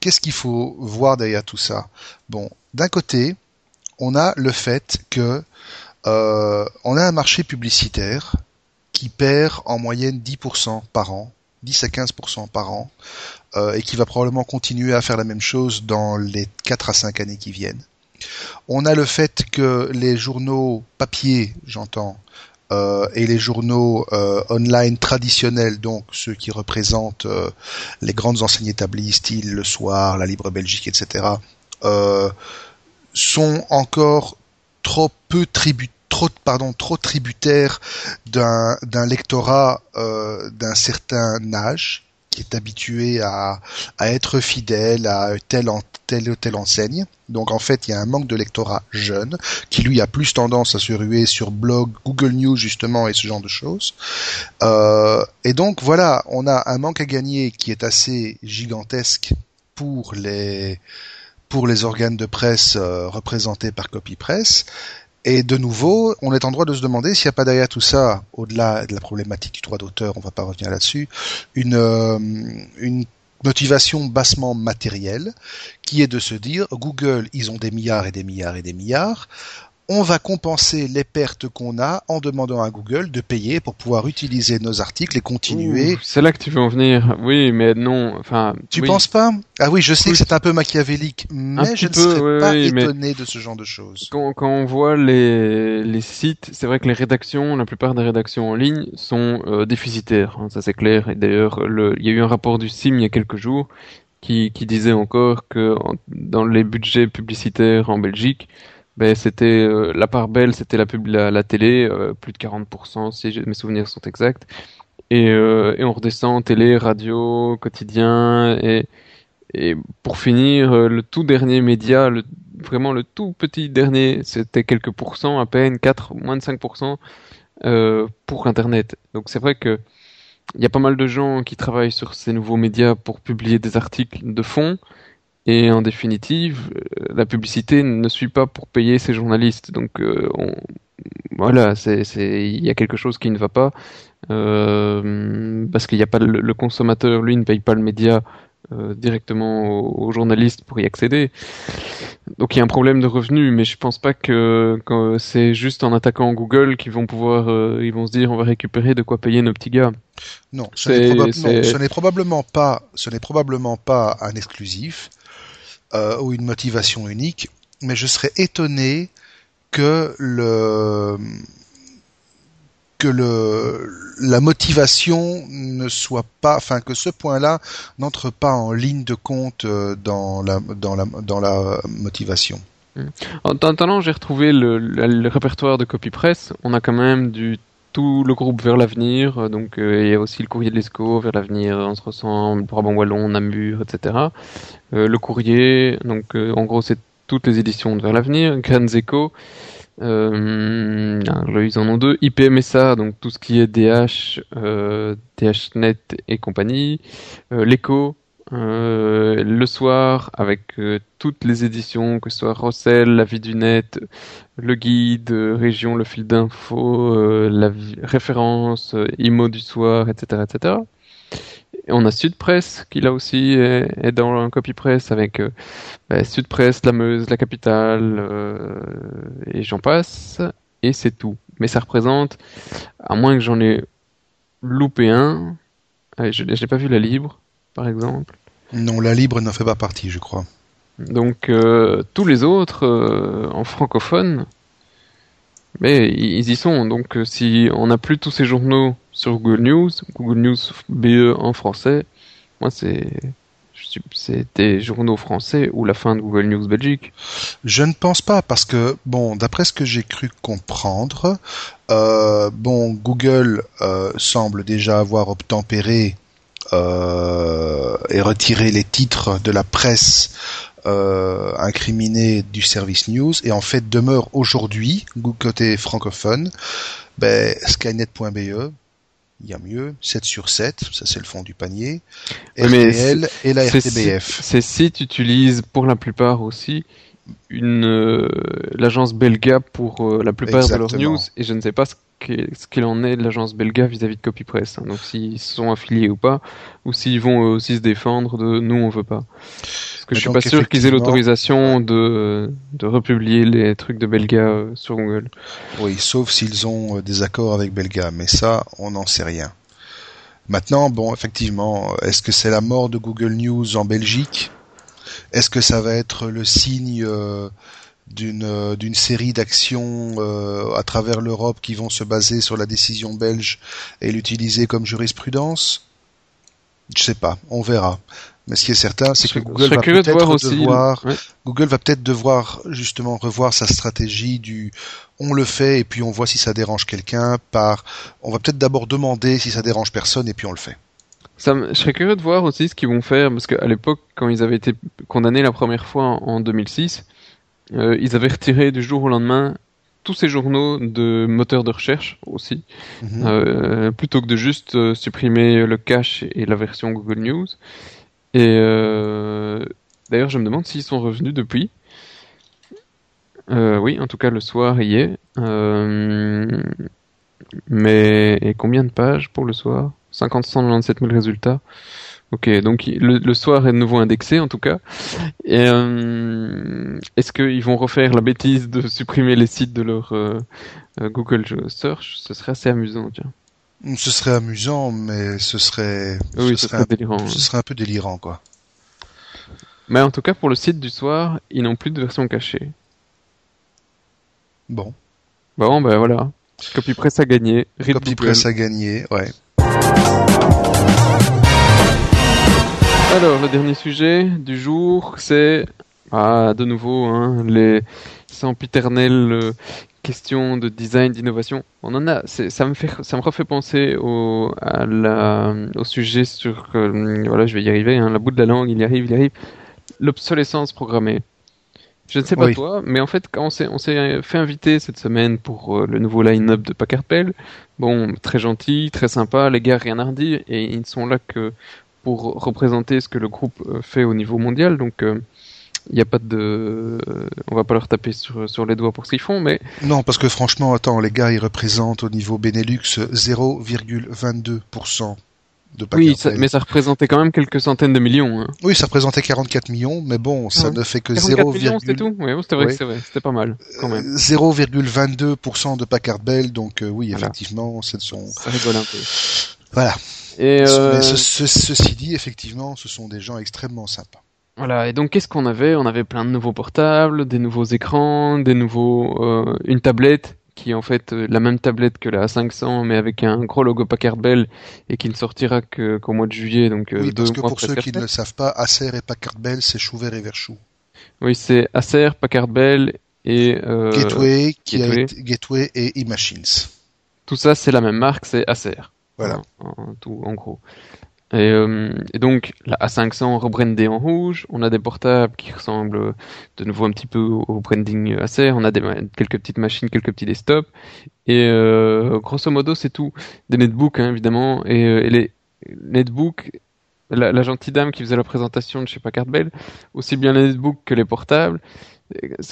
S2: qu'est-ce qu'il faut voir derrière tout ça? Bon, d'un côté, on a le fait que euh, on a un marché publicitaire qui perd en moyenne 10% par an, 10 à 15% par an, euh, et qui va probablement continuer à faire la même chose dans les 4 à 5 années qui viennent. On a le fait que les journaux papier, j'entends, euh, et les journaux euh, online traditionnels, donc ceux qui représentent euh, les grandes enseignes établies, style Le Soir, La Libre Belgique, etc., sont encore trop peu tributaires d'un d'un lectorat d'un certain âge qui est habitué à, à être fidèle à tel en telle ou telle enseigne. Donc en fait, il y a un manque de lectorat jeune qui lui a plus tendance à se ruer sur blog, Google News justement et ce genre de choses. Euh, et donc voilà, on a un manque à gagner qui est assez gigantesque pour les pour les organes de presse euh, représentés par CopyPress. Et de nouveau, on est en droit de se demander s'il n'y a pas derrière tout ça, au-delà de la problématique du droit d'auteur, on va pas revenir là-dessus, une, euh, une motivation bassement matérielle, qui est de se dire Google, ils ont des milliards et des milliards et des milliards on va compenser les pertes qu'on a en demandant à Google de payer pour pouvoir utiliser nos articles et continuer.
S1: C'est là que tu veux en venir. Oui, mais non. Enfin.
S2: Tu penses pas? Ah oui, je sais que c'est un peu machiavélique, mais je ne serais pas étonné de ce genre de choses.
S1: Quand, quand on voit les, les sites, c'est vrai que les rédactions, la plupart des rédactions en ligne sont euh, déficitaires. Hein, ça c'est clair. Et d'ailleurs, il y a eu un rapport du CIM il y a quelques jours qui, qui disait encore que dans les budgets publicitaires en Belgique ben c'était euh, la part belle, c'était la pub, la, la télé, euh, plus de 40% si mes souvenirs sont exacts. Et, euh, et on redescend télé, radio, quotidien et et pour finir, le tout dernier média, le, vraiment le tout petit dernier, c'était quelques pourcents, à peine 4, moins de 5% euh, pour Internet. Donc c'est vrai que il y a pas mal de gens qui travaillent sur ces nouveaux médias pour publier des articles de fond, et en définitive, euh, la publicité ne suit pas pour payer ses journalistes. Donc euh, on, voilà, il y a quelque chose qui ne va pas euh, parce qu'il n'y a pas le, consommateur, lui, ne paye pas le média euh, directement aux, journalistes pour y accéder. Donc il y a un problème de revenus, mais je pense pas que, que c'est juste en attaquant Google qu'ils vont pouvoir, euh, ils vont se dire on va récupérer de quoi payer nos petits gars.
S2: Non, ce n'est probablement pas, ce n'est probablement pas un exclusif euh, ou une motivation unique, mais je serais étonné que le que le la motivation ne soit pas, enfin que ce point-là n'entre pas en ligne de compte euh, dans la dans la dans la motivation.
S1: En attendant, j'ai retrouvé le, le, répertoire de CopyPress. On a quand même du tout le groupe vers l'avenir, euh, donc euh, il y a aussi le courrier de l'ESCO, vers l'avenir, on se ressemble, Brabant Wallon, Namur, etc. Euh, le courrier, donc en gros c'est toutes les éditions de vers l'avenir, Grands Echo, euh, ils en ont deux, IPMSA, donc tout ce qui est DH, euh, DHNet et compagnie, euh, l'écho, euh, le soir avec euh, toutes les éditions, que ce soit Rossel, La vie du net, le guide, euh, Région, le fil d'info, la référence, IMO du soir, etc., etc. Et on a Sudpresse qui là aussi est, dans un copy press avec euh, bah, Sudpresse, la Meuse, la Capitale euh, et j'en passe. Et c'est tout. Mais ça représente, à moins que j'en ai loupé un, je n'ai pas vu la Libre par exemple.
S2: Non, la Libre n'en fait pas partie, je crois.
S1: Donc euh, tous les autres euh, en francophone, mais ils y sont. Donc euh, si on n'a plus tous ces journaux sur Google News, Google News BE en français, moi c'est c'est des journaux français ou la fin de Google News Belgique
S2: Je ne pense pas parce que bon, d'après ce que j'ai cru comprendre, bon, Google semble déjà avoir obtempéré et retiré les titres de la presse euh, incriminé du service news. Et en fait demeure aujourd'hui, côté francophone, ben, Skynet.be, il y a mieux, 7 sur 7, ça c'est le fond du panier, RTL et la RTBF.
S1: Ces sites utilisent pour la plupart aussi une euh, l'agence Belga pour euh, la plupart de leurs news et je ne sais pas ce qu'il en est de l'agence Belga vis-à-vis de CopyPress. Hein. Donc s'ils sont affiliés ou pas, ou s'ils vont aussi se défendre de nous on veut pas. Parce que je suis pas sûr qu'ils aient l'autorisation de, de republier les trucs de Belga euh, sur Google.
S2: Oui, sauf s'ils ont des accords avec Belga, mais ça on n'en sait rien. Maintenant, bon, effectivement, est-ce que c'est la mort de Google News en Belgique? Est-ce que ça va être le signe euh, d'une euh, d'une série d'actions euh, à travers l'Europe qui vont se baser sur la décision belge et l'utiliser comme jurisprudence? Je sais pas, on verra. Mais ce qui est certain, c'est que Google va peut-être devoir, Google va peut-être devoir justement revoir sa stratégie du on le fait et puis on voit si ça dérange quelqu'un par on va peut-être d'abord demander si ça dérange personne et puis on le fait.
S1: Ça, je serais curieux de voir aussi ce qu'ils vont faire, parce qu'à l'époque, quand ils avaient été condamnés la première fois en, 2006, euh, ils avaient retiré du jour au lendemain tous ces journaux de moteurs de recherche aussi, mhm. euh, plutôt que de juste euh, supprimer le cache et la version Google News. Et euh, d'ailleurs, je me demande s'ils sont revenus depuis. Oui, en tout cas, le soir y est. mais et combien de pages pour le soir? 50 197 000 résultats. Ok, donc le, soir est de nouveau indexé en tout cas. Euh, est-ce qu'ils vont refaire la bêtise de supprimer les sites de leur euh, euh, Google Search? Ce serait assez amusant, tiens.
S2: Ce serait amusant, mais ce serait,
S1: oui, ce, serait, un, délirant,
S2: ce serait un peu délirant, quoi.
S1: Mais en tout cas, pour le site du soir, ils n'ont plus de version cachée.
S2: Bon.
S1: Bon, ben voilà. CopyPress a gagné.
S2: CopyPress a gagné, ouais.
S1: Alors, le dernier sujet du jour, c'est ah, de nouveau hein, les sempiternelles euh, questions de design, d'innovation. On en a. Ça me fait, ça me refait penser au, à la, au sujet sur, euh, voilà, je vais y arriver. Hein, la bout de la langue, il y arrive, il y arrive. L'obsolescence programmée. Je ne sais pas toi, mais en fait, quand on s'est, on s'est fait inviter cette semaine pour euh, le nouveau line-up de Packard Bell, bon, très gentil, très sympa, les gars, rien à redire, et ils ne sont là que pour représenter ce que le groupe euh, fait au niveau mondial, donc il euh, n'y a pas de, on va pas leur taper sur, sur les doigts pour ce qu'ils font, mais
S2: non, parce que franchement, attends, les gars, ils représentent au niveau Benelux 0,22%
S1: oui, mais ça représentait quand même quelques centaines de millions. Hein.
S2: Oui, ça représentait 44 millions, mais bon, ça ne fait que 0,
S1: millions, c'était tout. Oui, c'était vrai c'était pas mal.
S2: 0,22% de Packard Bell, donc euh, oui, effectivement, c'est son.
S1: Ça rigole un peu.
S2: Voilà. Et euh... ceci dit, effectivement, ce sont des gens extrêmement sympas.
S1: Voilà, et donc qu'est-ce qu'on avait? On avait plein de nouveaux portables, des nouveaux écrans, des nouveaux, euh, une tablette qui est en fait euh, la même tablette que la A500 mais avec un gros logo Packard Bell et qui ne sortira qu'au mois de juillet donc
S2: oui, parce que pour ceux qui ne le savent pas Acer et Packard Bell c'est Chouvert et Verchou
S1: oui c'est Acer Packard Bell et
S2: euh, Gateway, Gateway. Gateway et eMachines.
S1: Tout ça c'est la même marque c'est Acer
S2: voilà.
S1: En, tout en gros. Et, euh, donc la A500 rebrandée en rouge, on a des portables qui ressemblent de nouveau un petit peu au branding Acer, on a quelques petites machines, quelques petits desktops, et euh, grosso modo c'est tout. Des netbooks hein, évidemment, et, euh, et, les netbooks, la, la, gentille dame qui faisait la présentation de chez Packard Bell, aussi bien les netbooks que les portables,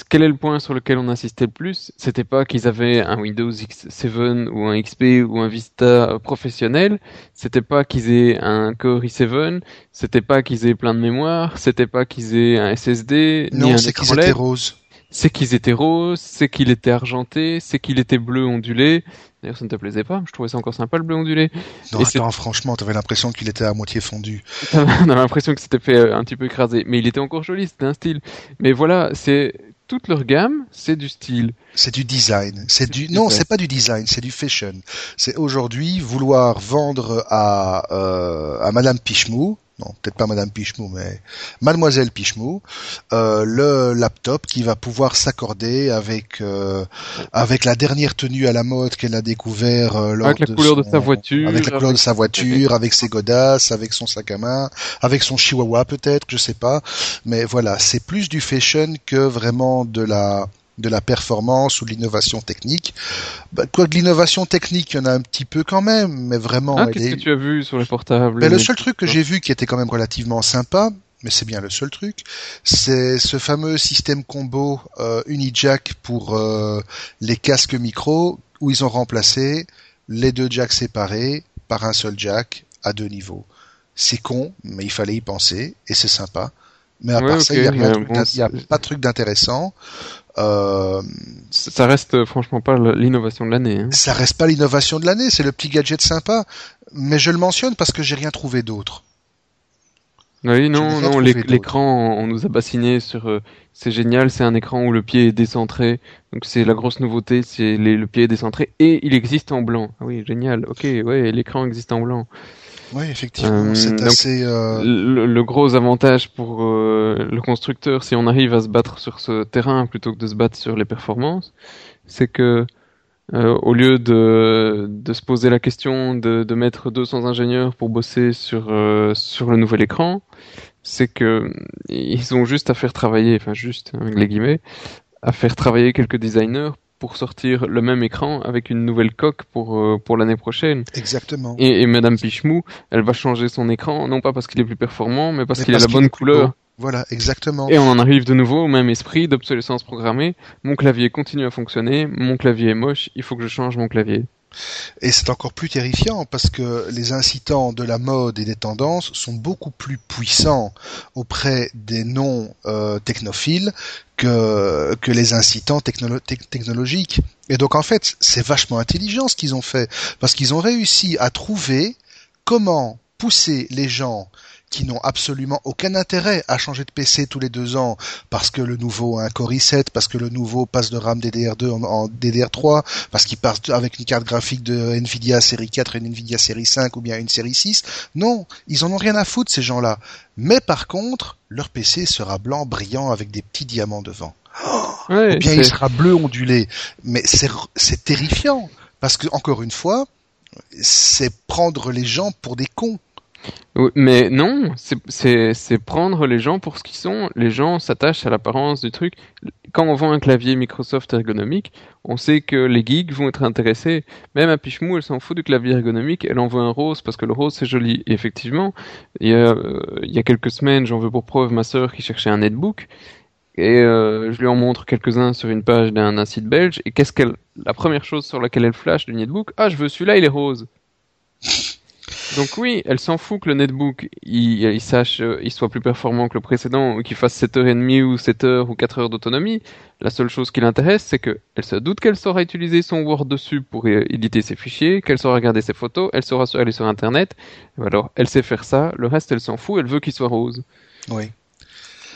S1: quel est le point sur lequel on insistait le plus? C'était pas qu'ils avaient un Windows X7 ou un XP ou un Vista professionnel, c'était pas qu'ils aient un Core i7, c'était pas qu'ils aient plein de mémoire, c'était pas qu'ils aient un SSD,
S2: non,
S1: ni un
S2: c'est qu'ils étaient roses.
S1: C'est qu'ils étaient roses, c'est qu'il était argenté, c'est qu'il était bleu ondulé. D'ailleurs, ça ne te plaisait pas. Je trouvais ça encore sympa le bleu ondulé.
S2: Non, attends, franchement, t'avais l'impression qu'il était à moitié fondu.
S1: On avait l'impression que c'était fait euh, un petit peu écrasé, mais il était encore joli. C'était un style. Mais voilà, c'est toute leur gamme, c'est du style.
S2: C'est du design. C'est du non, c'est pas du design, c'est du fashion. C'est aujourd'hui vouloir vendre à euh, à Madame Pichemou non, peut-être pas Madame Pichemou, mais Mademoiselle Pichemou, euh, le laptop qui va pouvoir s'accorder avec euh, avec la dernière tenue à la mode qu'elle a découvert euh, lors
S1: avec la couleur de sa voiture,
S2: avec la couleur de sa voiture, avec ses godasses, avec son sac à main, avec son chihuahua peut-être, je sais pas, mais voilà, c'est plus du fashion que vraiment de la de la performance ou de l'innovation technique. Bah, quoi de l'innovation technique, il y en a un petit peu quand même, mais vraiment.
S1: Ah, qu'est-ce que tu as vu sur les portables
S2: Le seul truc que j'ai vu qui était quand même relativement sympa, mais c'est bien le seul truc, c'est ce fameux système combo euh, Unijack pour euh, les casques micro, où ils ont remplacé les deux jacks séparés par un seul jack à deux niveaux. C'est con, mais il fallait y penser, et c'est sympa. Mais à part ça, il n'y a, a, pas de truc d'intéressant.
S1: Euh, ça reste euh, franchement pas l'innovation de l'année. Hein.
S2: Ça reste pas l'innovation de l'année, c'est le petit gadget sympa. Mais je le mentionne parce que j'ai rien trouvé d'autre.
S1: Oui, non, non, l'écran, on nous a bassiné sur. Euh, c'est génial, c'est un écran où le pied est décentré. Donc c'est la grosse nouveauté, c'est le pied est décentré et il existe en blanc. Ah oui, génial. Ok, ouais, l'écran existe en blanc.
S2: Oui, effectivement, c'est euh, assez.
S1: Euh... Le, gros avantage pour euh, le constructeur, si on arrive à se battre sur ce terrain plutôt que de se battre sur les performances, c'est que euh, au lieu de, de se poser la question de, de mettre 200 ingénieurs pour bosser sur sur le nouvel écran, c'est que ils ont juste à faire travailler, enfin juste avec les guillemets, à faire travailler quelques designers pour sortir le même écran avec une nouvelle coque pour euh, pour l'année prochaine.
S2: Exactement.
S1: Et, et Madame Pichemou, elle va changer son écran, non pas parce qu'il est plus performant, mais parce qu'il a la bonne couleur.
S2: Voilà, exactement.
S1: Et on en arrive de nouveau au même esprit d'obsolescence programmée. Mon clavier continue à fonctionner, mon clavier est moche, il faut que je change mon clavier.
S2: Et c'est encore plus terrifiant parce que les incitants de la mode et des tendances sont beaucoup plus puissants auprès des non technophiles que, que les incitants technologiques. Et donc en fait, c'est vachement intelligent ce qu'ils ont fait parce qu'ils ont réussi à trouver comment pousser les gens qui n'ont absolument aucun intérêt à changer de PC tous les deux ans parce que le nouveau a un Core i7, parce que le nouveau passe de RAM DDR2 en, DDR3, parce qu'il passe avec une carte graphique de Nvidia série 4 et une Nvidia série 5 ou bien une série 6. Non, ils en ont rien à foutre ces gens-là. Mais par contre, leur PC sera blanc brillant avec des petits diamants devant. ou bien il sera bleu ondulé. Mais c'est terrifiant parce que encore une fois, c'est prendre les gens pour des cons
S1: mais non, c'est prendre les gens pour ce qu'ils sont. Les gens s'attachent à l'apparence du truc. Quand on vend un clavier Microsoft ergonomique, on sait que les geeks vont être intéressés. Même à Pichemou, elle s'en fout du clavier ergonomique. Elle en veut un rose parce que le rose c'est joli. Et effectivement, il y a, euh, il y a quelques semaines, j'en veux pour preuve ma sœur qui cherchait un netbook. Et euh, je lui en montre quelques-uns sur une page d'un site belge. Et qu'est-ce qu'elle, la première chose sur laquelle elle flash du netbook, ah je veux celui-là, il est rose. Donc oui, elle s'en fout que le netbook il, il sache, euh, il soit plus performant que le précédent ou qu'il fasse 7h30 ou 7h ou 4h d'autonomie. La seule chose qui l'intéresse, c'est que elle se doute qu'elle saura utiliser son Word dessus pour éditer ses fichiers, qu'elle saura regarder ses photos, elle saura aller sur Internet. Alors, elle sait faire ça. Le reste, elle s'en fout. Elle veut qu'il soit rose.
S2: Oui.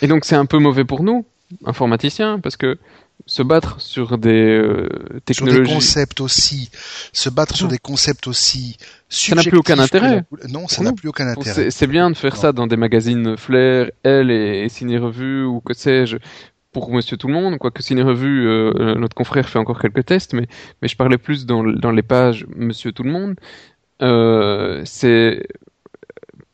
S1: Et donc, c'est un peu mauvais pour nous, informaticiens, parce que se battre sur des euh, technologies. Sur
S2: des concepts aussi. Se battre sur des concepts aussi.
S1: Ça n'a plus aucun intérêt.
S2: Non, ça n'a plus aucun intérêt.
S1: C'est bien de faire ça dans des magazines Flair, Elle et, Ciné Revue ou que sais-je pour Monsieur Tout le Monde, quoique Ciné Revue, euh, notre confrère fait encore quelques tests, mais, mais je parlais plus dans, dans les pages Monsieur Tout le Monde. Euh, c'est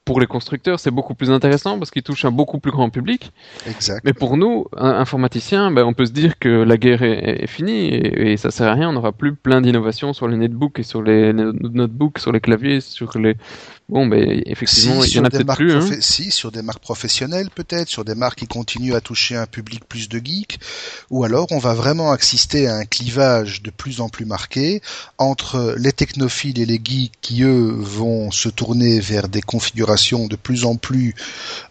S1: pour les constructeurs, c'est beaucoup plus intéressant parce qu'ils touchent un beaucoup plus grand public.
S2: Exact.
S1: Mais pour nous, informaticiens, ben, on peut se dire que la guerre est, finie et, et, ça sert à rien. On n'aura plus plein d'innovations sur les netbooks et sur les notebooks, sur les claviers, sur les Bon, ben effectivement, il y en a peut-être plus. Hein.
S2: Si, sur des marques professionnelles peut-être, sur des marques qui continuent à toucher un public plus de geeks, ou alors on va vraiment assister à un clivage de plus en plus marqué entre les technophiles et les geeks qui eux vont se tourner vers des configurations de plus en plus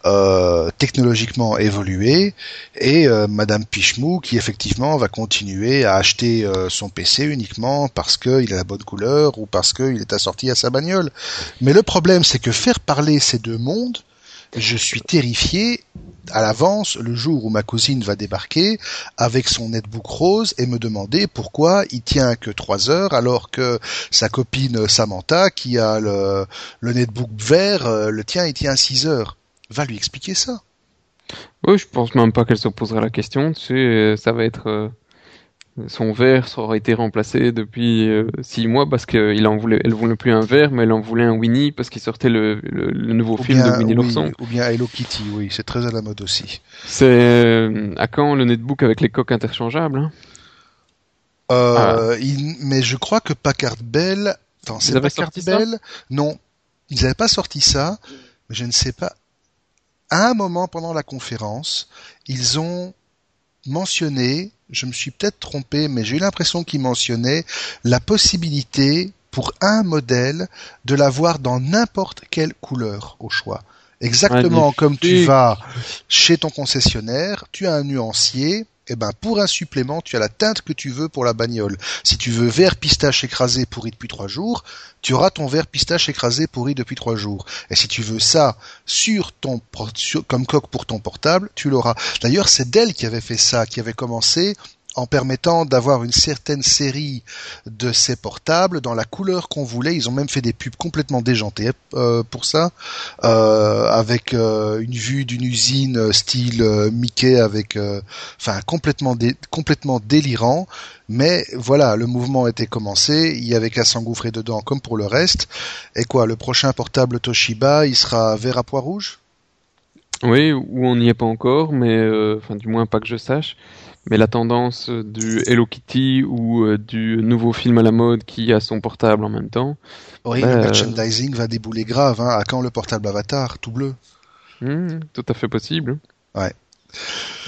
S2: euh, technologiquement évoluées, et euh, Madame Pichemou qui effectivement va continuer à acheter euh, son PC uniquement parce qu'il a la bonne couleur ou parce qu'il est assorti à sa bagnole. Mais le problème problème, c'est que faire parler ces deux mondes, je suis terrifié à l'avance le jour où ma cousine va débarquer avec son netbook rose et me demander pourquoi il tient que trois heures alors que sa copine Samantha qui a le, netbook vert, euh, le tien il tient six heures. Va lui expliquer ça.
S1: Oui, je pense même pas qu'elle se posera la question. Tu sais, ça va être euh, son verre aurait été remplacé depuis euh, six mois parce qu'elle en voulait, elle voulait plus un verre, mais elle en voulait un Winnie parce qu'il sortait le, le, nouveau film de Winnie l'ourson.
S2: Ou bien Hello Kitty, oui, c'est très à la mode aussi.
S1: C'est euh, à quand le netbook avec les coques interchangeables hein?
S2: Euh, Mais je crois que Packard Bell, attends, c'est Packard Bell? Non, ils n'avaient pas sorti ça, mais je ne sais pas. À un moment pendant la conférence, ils ont mentionné je me suis peut-être trompé, mais j'ai eu l'impression qu'il mentionnait la possibilité pour un modèle de l'avoir dans n'importe quelle couleur au choix. Exactement comme tu vas chez ton concessionnaire, tu as un nuancier, eh ben pour un supplément, tu as la teinte que tu veux pour la bagnole. Si tu veux vert pistache écrasé pourri depuis trois jours, tu auras ton vert pistache écrasé pourri depuis trois jours. Et si tu veux ça sur ton comme coque pour ton portable, tu l'auras. D'ailleurs, c'est Dell qui avait fait ça, qui avait commencé en permettant d'avoir une certaine série de ces portables dans la couleur qu'on voulait. Ils ont même fait des pubs complètement déjantées euh, pour ça, euh, avec euh, une vue d'une usine style Mickey, avec, enfin complètement complètement délirant. Mais voilà, le mouvement était commencé. Il y avait qu'à s'engouffrer dedans, comme pour le reste. Et quoi, le prochain portable Toshiba, il sera vert à pois rouge?
S1: Oui, ou on n'y est pas encore, mais du moins pas que je sache. Mais la tendance du Hello Kitty ou euh, du nouveau film à la mode qui a son portable en même temps.
S2: Oui, le euh, merchandising va débouler grave. Hein. À quand le portable Avatar, tout bleu
S1: hmm, Tout à fait possible.
S2: Ouais.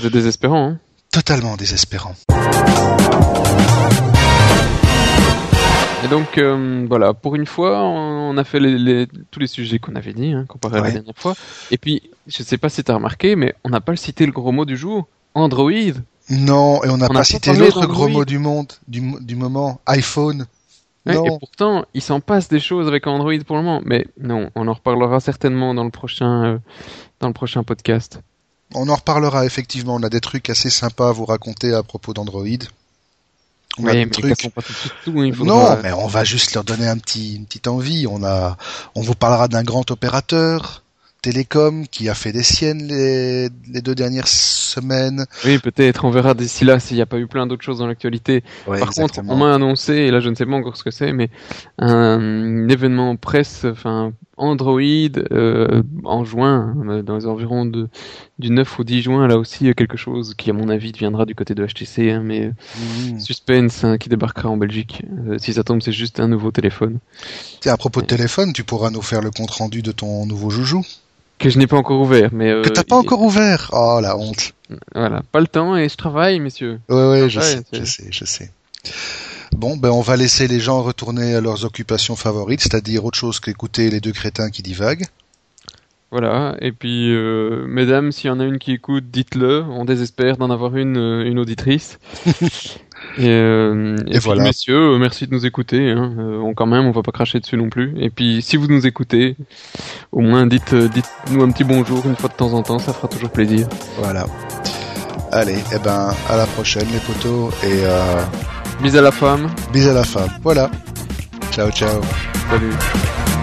S1: C'est désespérant. Hein
S2: Totalement désespérant.
S1: Et donc euh, voilà, pour une fois, on a fait les, tous les sujets qu'on avait dit, hein, comparé à la dernière fois. Et puis, je sais pas si tu as remarqué, mais on n'a pas cité le gros mot du jour, Android.
S2: Non, et on n'a pas cité l'autre gros mot du monde, du, du moment, iPhone.
S1: et pourtant, il s'en passe des choses avec Android pour le moment. Mais non, on en reparlera certainement dans le prochain, euh, dans le prochain podcast.
S2: On en reparlera effectivement. On a des trucs assez sympas à vous raconter à propos d'Android.
S1: On a des trucs... tout, hein,
S2: Non, mais on va juste leur donner un petit, une petite envie. On a, on vous parlera d'un grand opérateur. Télécom qui a fait des siennes les, les deux dernières semaines.
S1: Oui, peut-être. On verra d'ici là s'il n'y a pas eu plein d'autres choses dans l'actualité. Par contre, on m'a annoncé, et là je ne sais pas encore ce que c'est, mais un, événement presse, enfin Android euh, en juin, dans les environs de, du 9 au 10 juin, là aussi quelque chose qui à mon avis viendra du côté de HTC, hein, mais mmh. suspense hein, qui débarquera en Belgique. Euh, si ça tombe, c'est juste un nouveau téléphone.
S2: Tiens, à propos de téléphone, tu pourras nous faire le compte rendu de ton nouveau joujou
S1: que je n'ai pas encore ouvert, mais euh,
S2: que t'as pas encore ouvert? Oh la honte.
S1: Voilà, pas le temps et je travaille, messieurs.
S2: Ouais ouais, je, sais, je sais, je sais. Bon, ben on va laisser les gens retourner à leurs occupations favorites, c'est-à-dire autre chose qu'écouter les deux crétins qui divaguent.
S1: Voilà, et puis euh, mesdames, s'il y en a une qui écoute, dites-le, on désespère d'en avoir une, euh, une auditrice. et, euh, et, voilà. messieurs, merci de nous écouter. Hein. on quand même, on va pas cracher dessus non plus. Et puis si vous nous écoutez, au moins dites, dites-nous un petit bonjour une fois de temps en temps, ça fera toujours plaisir.
S2: Voilà. Allez, et eh ben à la prochaine les potos et
S1: bis à la femme.
S2: Bis à la femme. Voilà. Ciao ciao.
S1: Salut.